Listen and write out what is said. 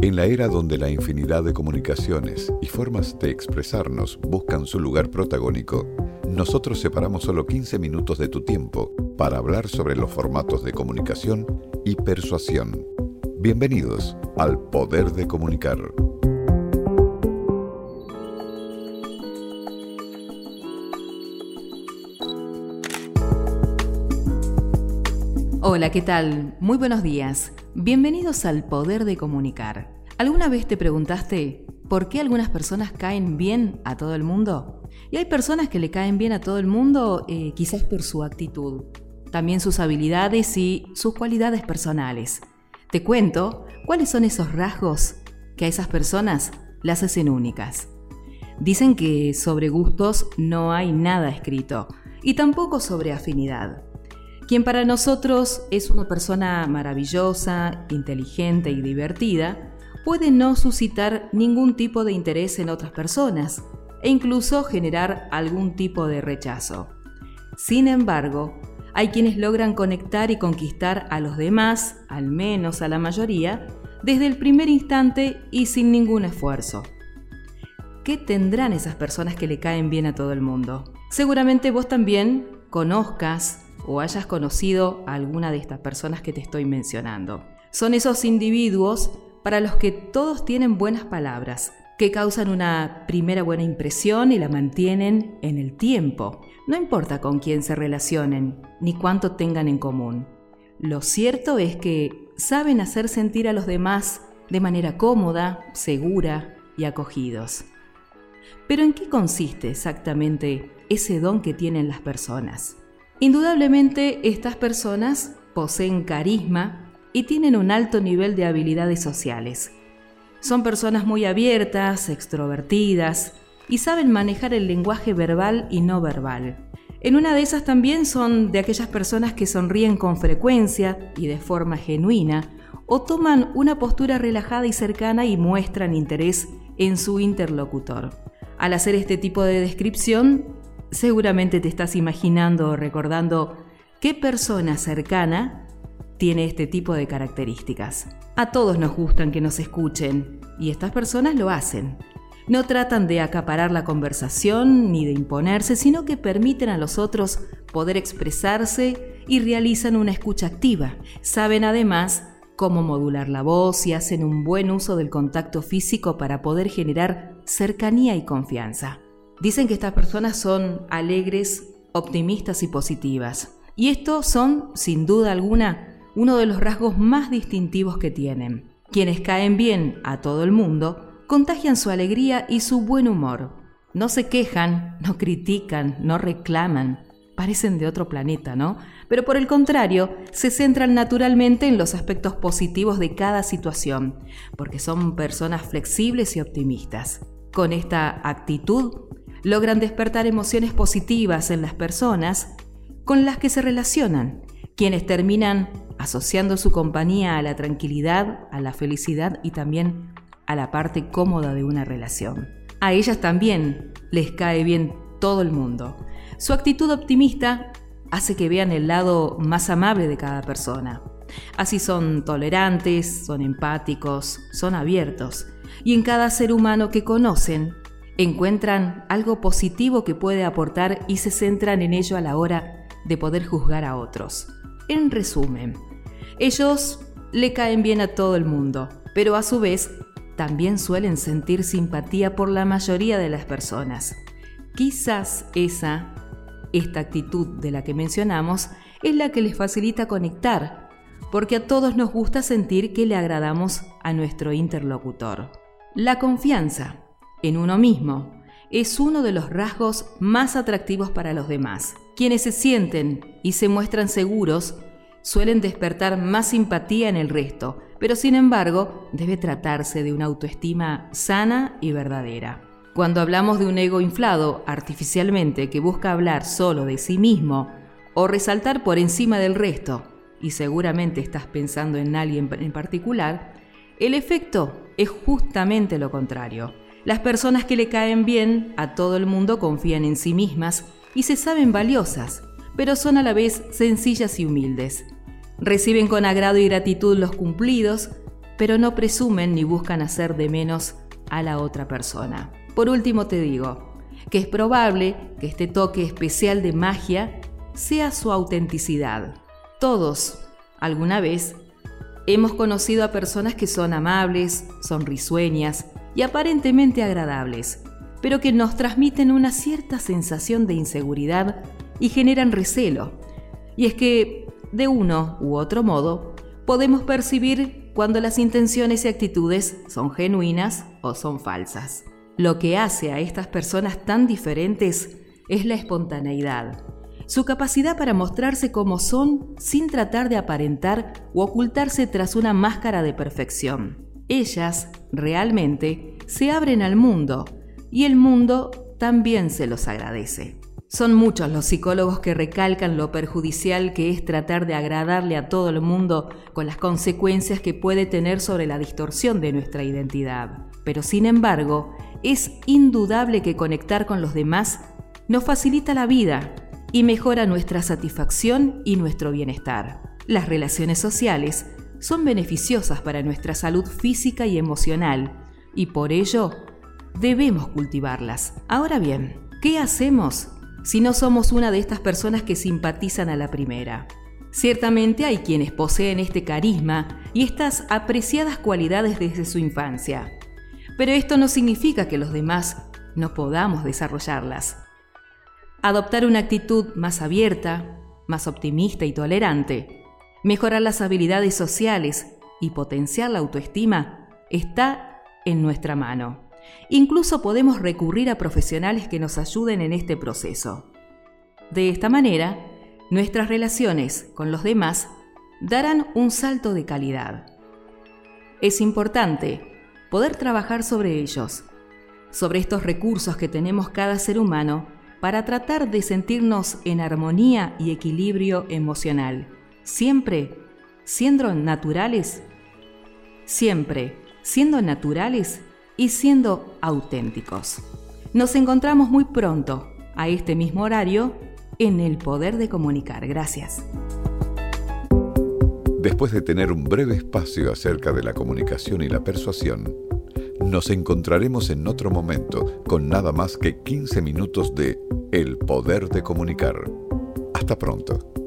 En la era donde la infinidad de comunicaciones y formas de expresarnos buscan su lugar protagónico, nosotros separamos solo 15 minutos de tu tiempo para hablar sobre los formatos de comunicación y persuasión. Bienvenidos al Poder de Comunicar. Hola, ¿qué tal? Muy buenos días. Bienvenidos al Poder de Comunicar. ¿Alguna vez te preguntaste por qué algunas personas caen bien a todo el mundo? Y hay personas que le caen bien a todo el mundo eh, quizás por su actitud, también sus habilidades y sus cualidades personales. Te cuento cuáles son esos rasgos que a esas personas las hacen únicas. Dicen que sobre gustos no hay nada escrito y tampoco sobre afinidad. Quien para nosotros es una persona maravillosa, inteligente y divertida, puede no suscitar ningún tipo de interés en otras personas e incluso generar algún tipo de rechazo. Sin embargo, hay quienes logran conectar y conquistar a los demás, al menos a la mayoría, desde el primer instante y sin ningún esfuerzo. ¿Qué tendrán esas personas que le caen bien a todo el mundo? Seguramente vos también conozcas o hayas conocido a alguna de estas personas que te estoy mencionando. Son esos individuos para los que todos tienen buenas palabras, que causan una primera buena impresión y la mantienen en el tiempo. No importa con quién se relacionen ni cuánto tengan en común. Lo cierto es que saben hacer sentir a los demás de manera cómoda, segura y acogidos. Pero ¿en qué consiste exactamente ese don que tienen las personas? Indudablemente estas personas poseen carisma y tienen un alto nivel de habilidades sociales. Son personas muy abiertas, extrovertidas y saben manejar el lenguaje verbal y no verbal. En una de esas también son de aquellas personas que sonríen con frecuencia y de forma genuina o toman una postura relajada y cercana y muestran interés en su interlocutor. Al hacer este tipo de descripción, Seguramente te estás imaginando o recordando qué persona cercana tiene este tipo de características. A todos nos gustan que nos escuchen y estas personas lo hacen. No tratan de acaparar la conversación ni de imponerse, sino que permiten a los otros poder expresarse y realizan una escucha activa. Saben además cómo modular la voz y hacen un buen uso del contacto físico para poder generar cercanía y confianza. Dicen que estas personas son alegres, optimistas y positivas. Y estos son, sin duda alguna, uno de los rasgos más distintivos que tienen. Quienes caen bien a todo el mundo contagian su alegría y su buen humor. No se quejan, no critican, no reclaman. Parecen de otro planeta, ¿no? Pero por el contrario, se centran naturalmente en los aspectos positivos de cada situación, porque son personas flexibles y optimistas. Con esta actitud logran despertar emociones positivas en las personas con las que se relacionan, quienes terminan asociando su compañía a la tranquilidad, a la felicidad y también a la parte cómoda de una relación. A ellas también les cae bien todo el mundo. Su actitud optimista hace que vean el lado más amable de cada persona. Así son tolerantes, son empáticos, son abiertos, y en cada ser humano que conocen encuentran algo positivo que puede aportar y se centran en ello a la hora de poder juzgar a otros. En resumen, ellos le caen bien a todo el mundo, pero a su vez también suelen sentir simpatía por la mayoría de las personas. Quizás esa, esta actitud de la que mencionamos, es la que les facilita conectar, porque a todos nos gusta sentir que le agradamos a nuestro interlocutor. La confianza en uno mismo es uno de los rasgos más atractivos para los demás. Quienes se sienten y se muestran seguros suelen despertar más simpatía en el resto, pero sin embargo debe tratarse de una autoestima sana y verdadera. Cuando hablamos de un ego inflado artificialmente que busca hablar solo de sí mismo o resaltar por encima del resto, y seguramente estás pensando en alguien en particular, el efecto es justamente lo contrario las personas que le caen bien a todo el mundo confían en sí mismas y se saben valiosas, pero son a la vez sencillas y humildes. Reciben con agrado y gratitud los cumplidos, pero no presumen ni buscan hacer de menos a la otra persona. Por último te digo que es probable que este toque especial de magia sea su autenticidad. Todos, alguna vez, hemos conocido a personas que son amables, son risueñas y aparentemente agradables, pero que nos transmiten una cierta sensación de inseguridad y generan recelo. Y es que, de uno u otro modo, podemos percibir cuando las intenciones y actitudes son genuinas o son falsas. Lo que hace a estas personas tan diferentes es la espontaneidad, su capacidad para mostrarse como son sin tratar de aparentar o ocultarse tras una máscara de perfección. Ellas, realmente, se abren al mundo y el mundo también se los agradece. Son muchos los psicólogos que recalcan lo perjudicial que es tratar de agradarle a todo el mundo con las consecuencias que puede tener sobre la distorsión de nuestra identidad. Pero sin embargo, es indudable que conectar con los demás nos facilita la vida y mejora nuestra satisfacción y nuestro bienestar. Las relaciones sociales son beneficiosas para nuestra salud física y emocional y por ello debemos cultivarlas. Ahora bien, ¿qué hacemos si no somos una de estas personas que simpatizan a la primera? Ciertamente hay quienes poseen este carisma y estas apreciadas cualidades desde su infancia, pero esto no significa que los demás no podamos desarrollarlas. Adoptar una actitud más abierta, más optimista y tolerante, mejorar las habilidades sociales y potenciar la autoestima está en nuestra mano. Incluso podemos recurrir a profesionales que nos ayuden en este proceso. De esta manera, nuestras relaciones con los demás darán un salto de calidad. Es importante poder trabajar sobre ellos, sobre estos recursos que tenemos cada ser humano para tratar de sentirnos en armonía y equilibrio emocional, siempre siendo naturales, siempre siendo naturales y siendo auténticos. Nos encontramos muy pronto, a este mismo horario, en el poder de comunicar. Gracias. Después de tener un breve espacio acerca de la comunicación y la persuasión, nos encontraremos en otro momento con nada más que 15 minutos de El poder de comunicar. Hasta pronto.